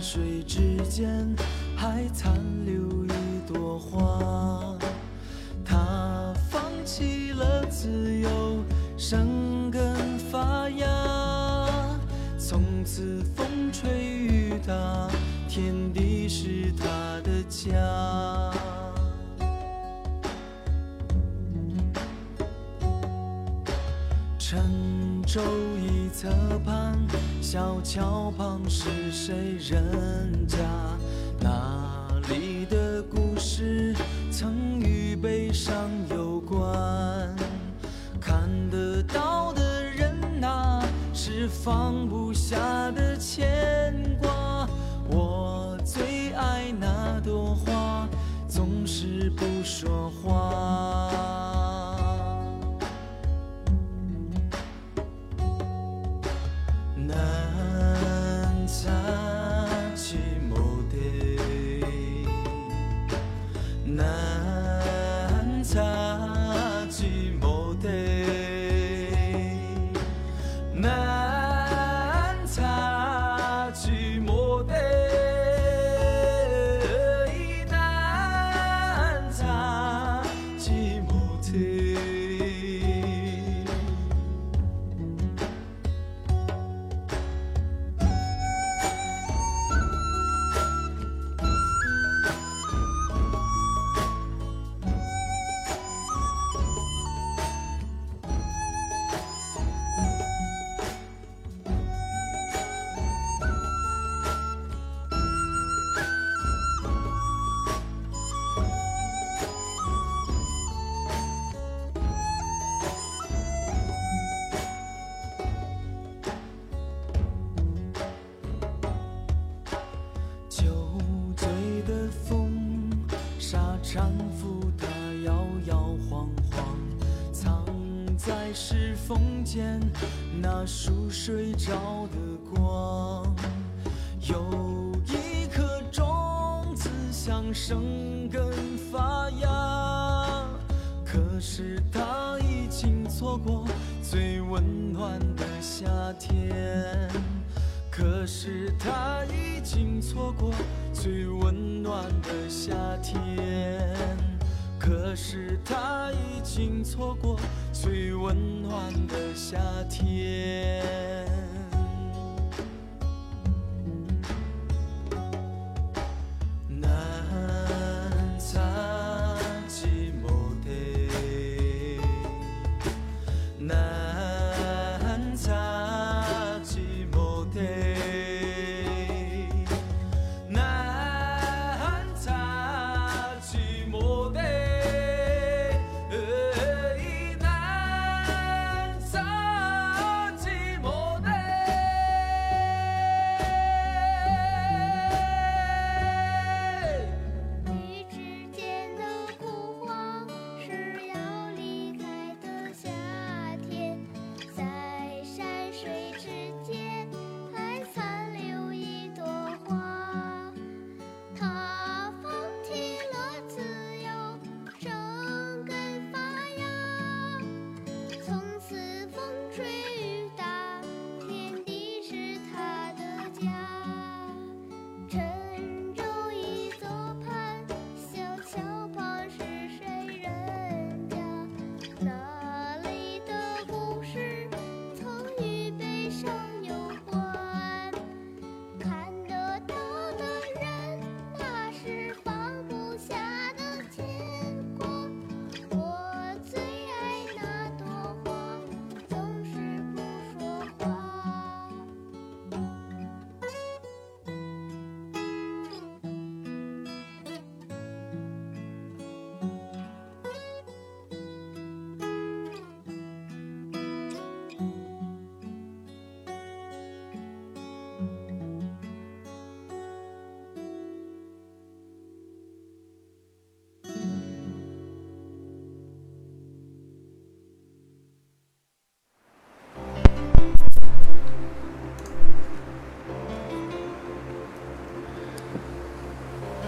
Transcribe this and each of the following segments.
水之间还残留一朵花。它放弃了自由，生根发芽，从此风吹雨打，天地是它的家。沉舟一侧畔，小桥旁是谁人家？那里的故事曾与悲伤有关。看得到的人呐、是放不下的牵挂。我最爱那朵花，总是不说话。间那束睡着的光。有一颗种子想生根发芽，可是它已经错过最温暖的夏天。可是他已经错过最温可是他已经错过最温暖的夏天。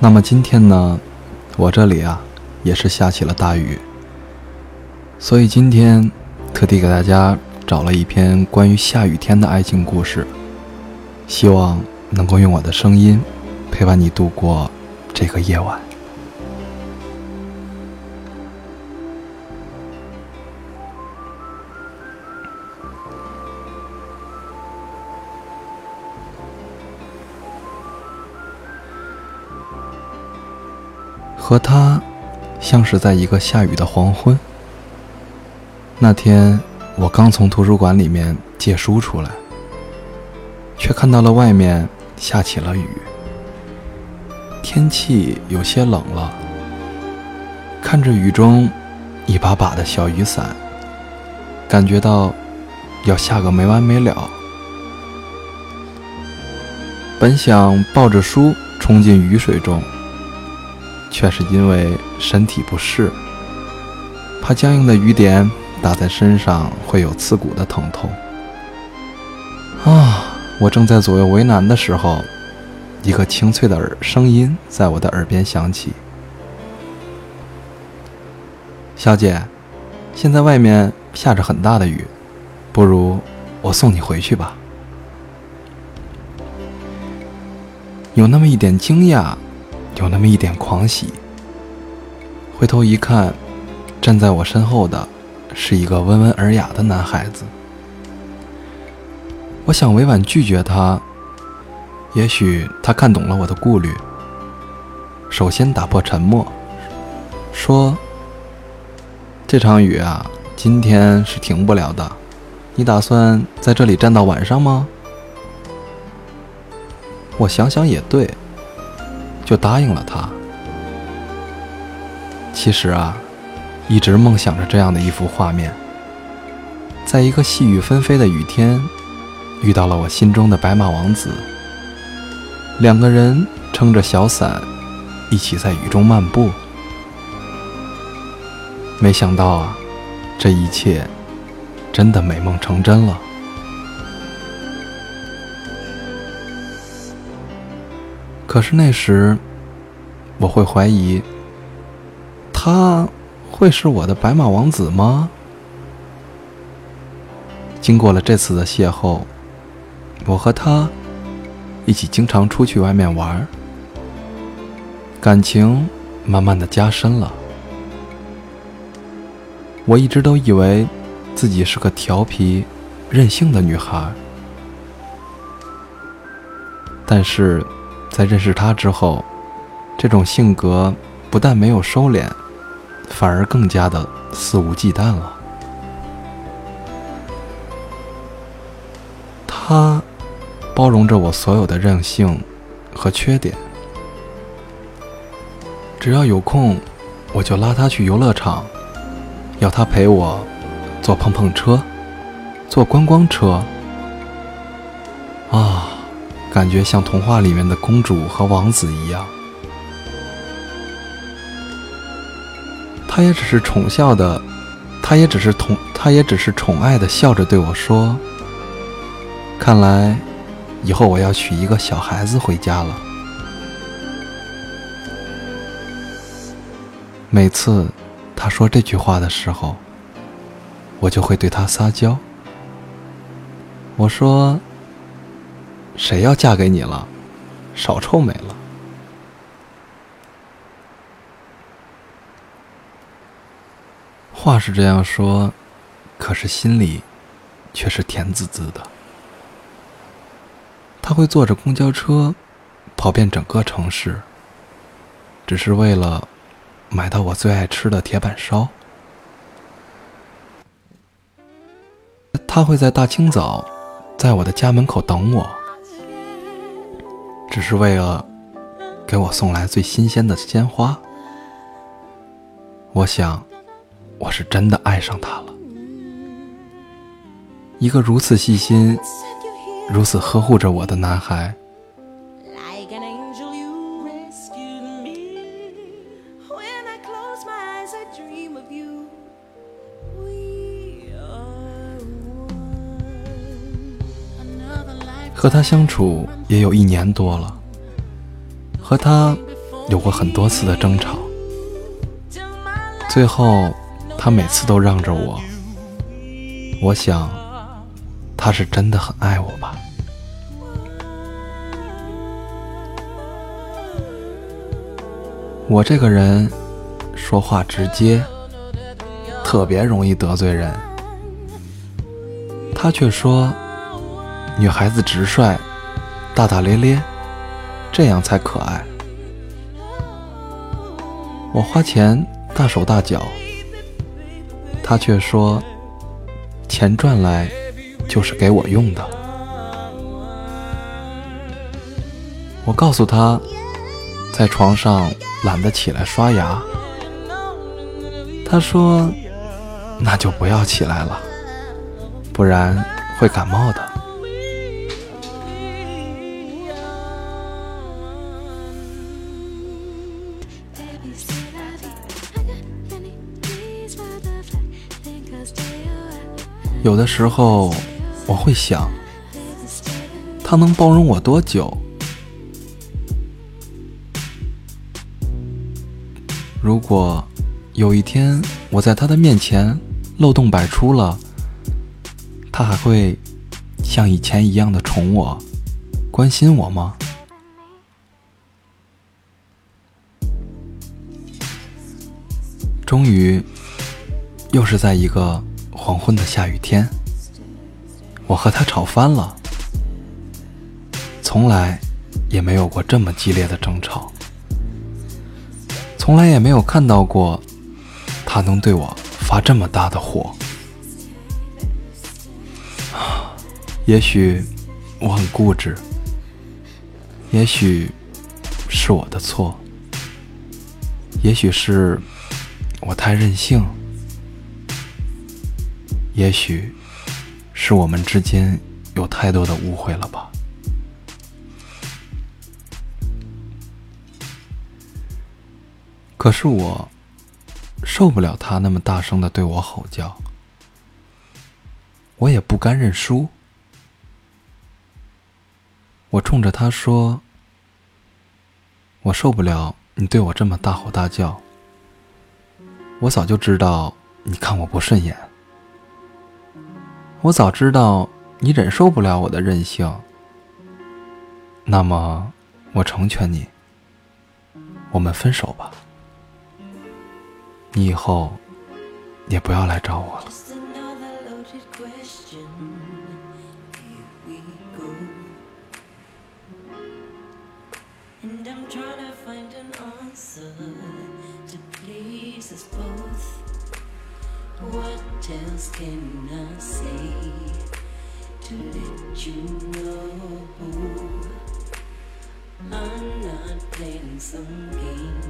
那么今天呢，我这里啊也是下起了大雨。所以今天特地给大家找了一篇关于下雨天的爱情故事，希望能够用我的声音陪伴你度过这个夜晚。和他相识在一个下雨的黄昏。那天我刚从图书馆里面借书出来，却看到了外面下起了雨，天气有些冷了。看着雨中一把把的小雨伞，感觉到要下个没完没了。本想抱着书冲进雨水中。却是因为身体不适，怕僵硬的雨点打在身上会有刺骨的疼痛。啊！我正在左右为难的时候，一个清脆的耳声音在我的耳边响起：“小姐，现在外面下着很大的雨，不如我送你回去吧。”有那么一点惊讶。有那么一点狂喜。回头一看，站在我身后的是一个温文尔雅的男孩子。我想委婉拒绝他，也许他看懂了我的顾虑。首先打破沉默，说：“这场雨啊，今天是停不了的。你打算在这里站到晚上吗？”我想想也对。就答应了他。其实啊，一直梦想着这样的一幅画面：在一个细雨纷飞的雨天，遇到了我心中的白马王子。两个人撑着小伞，一起在雨中漫步。没想到啊，这一切真的美梦成真了。可是那时，我会怀疑，他会是我的白马王子吗？经过了这次的邂逅，我和他一起经常出去外面玩，感情慢慢的加深了。我一直都以为自己是个调皮、任性的女孩，但是。在认识他之后，这种性格不但没有收敛，反而更加的肆无忌惮了。他包容着我所有的任性和缺点，只要有空，我就拉他去游乐场，要他陪我坐碰碰车，坐观光车。啊！感觉像童话里面的公主和王子一样，他也只是宠笑的，他也只是宠，他也只是宠爱的笑着对我说：“看来，以后我要娶一个小孩子回家了。”每次他说这句话的时候，我就会对他撒娇。我说。谁要嫁给你了？少臭美了。话是这样说，可是心里却是甜滋滋的。他会坐着公交车跑遍整个城市，只是为了买到我最爱吃的铁板烧。他会在大清早在我的家门口等我。只是为了给我送来最新鲜的鲜花，我想，我是真的爱上他了。一个如此细心、如此呵护着我的男孩。和他相处也有一年多了，和他有过很多次的争吵，最后他每次都让着我。我想，他是真的很爱我吧。我这个人说话直接，特别容易得罪人。他却说，女孩子直率、大大咧咧，这样才可爱。我花钱大手大脚，他却说，钱赚来就是给我用的。我告诉他，在床上。懒得起来刷牙，他说：“那就不要起来了，不然会感冒的。”有的时候，我会想，他能包容我多久？如果有一天我在他的面前漏洞百出了，他还会像以前一样的宠我、关心我吗？终于，又是在一个黄昏的下雨天，我和他吵翻了，从来也没有过这么激烈的争吵。从来也没有看到过他能对我发这么大的火。也许我很固执，也许是我的错，也许是我太任性，也许是我们之间有太多的误会了吧。可是我受不了他那么大声的对我吼叫，我也不甘认输。我冲着他说：“我受不了你对我这么大吼大叫。我早就知道你看我不顺眼，我早知道你忍受不了我的任性。那么，我成全你，我们分手吧。”你以后也不要来找我了。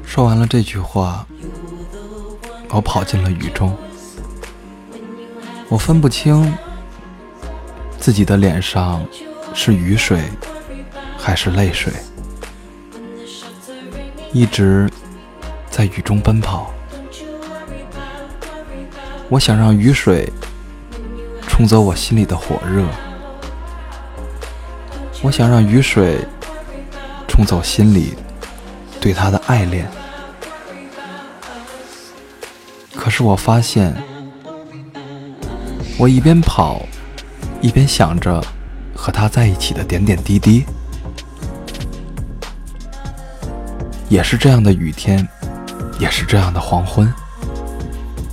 说完了这句话。我跑进了雨中，我分不清自己的脸上是雨水还是泪水，一直在雨中奔跑。我想让雨水冲走我心里的火热，我想让雨水冲走心里对他的爱恋。可是我发现，我一边跑，一边想着和他在一起的点点滴滴。也是这样的雨天，也是这样的黄昏，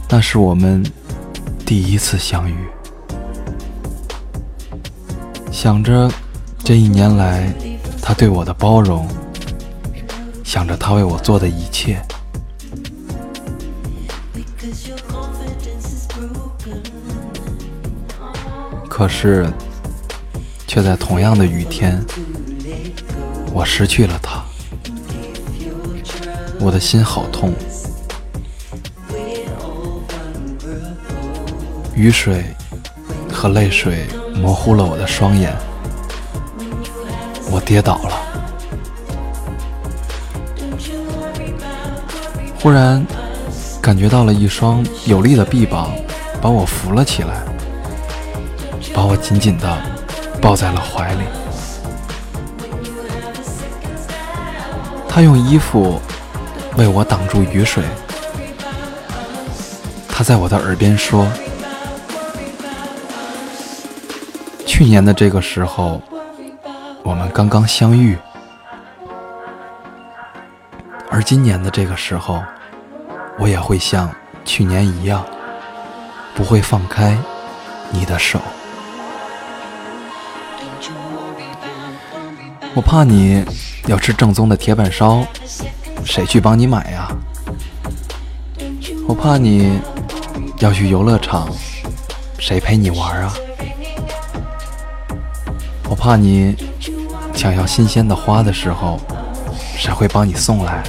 那是我们第一次相遇。想着这一年来他对我的包容，想着他为我做的一切。可是，却在同样的雨天，我失去了他，我的心好痛。雨水和泪水模糊了我的双眼，我跌倒了。忽然，感觉到了一双有力的臂膀，把我扶了起来。把我紧紧的抱在了怀里。他用衣服为我挡住雨水，他在我的耳边说：“去年的这个时候，我们刚刚相遇，而今年的这个时候，我也会像去年一样，不会放开你的手。我怕你要吃正宗的铁板烧，谁去帮你买呀？我怕你。”要去游乐场，谁陪你玩啊？我怕你想要新鲜的花的时候，谁会帮你送来？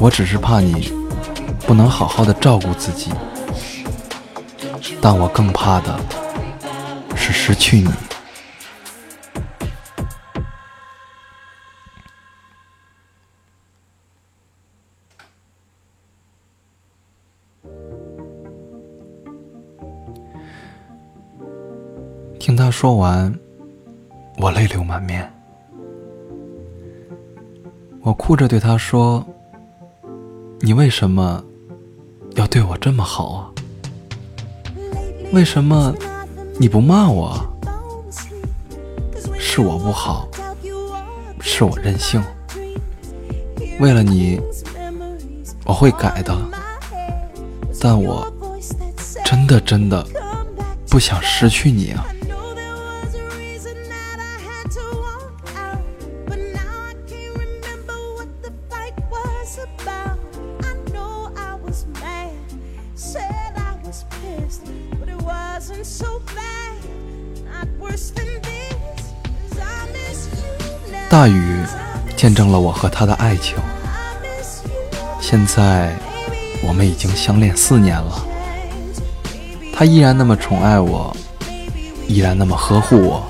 我只是怕你不能好好的照顾自己，但我更怕的是失去你。说完，我泪流满面。我哭着对他说：“你为什么要对我这么好啊？为什么你不骂我？是我不好，是我任性。为了你，我会改的。但我真的真的不想失去你啊！”大雨见证了我和他的爱情，现在我们已经相恋四年了。他依然那么宠爱我，依然那么呵护我，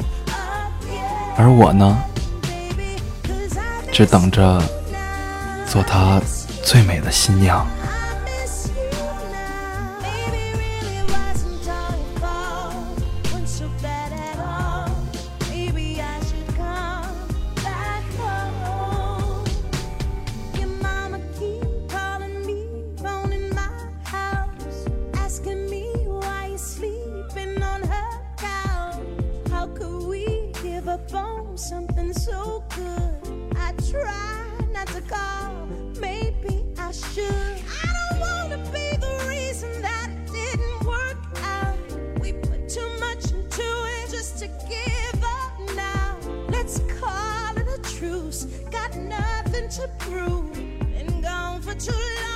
而我呢，只等着做他最美的新娘。Something so good. I try not to call, maybe I should. I don't wanna be the reason that it didn't work out. We put too much into it just to give up now. Let's call it a truce. Got nothing to prove. Been gone for too long,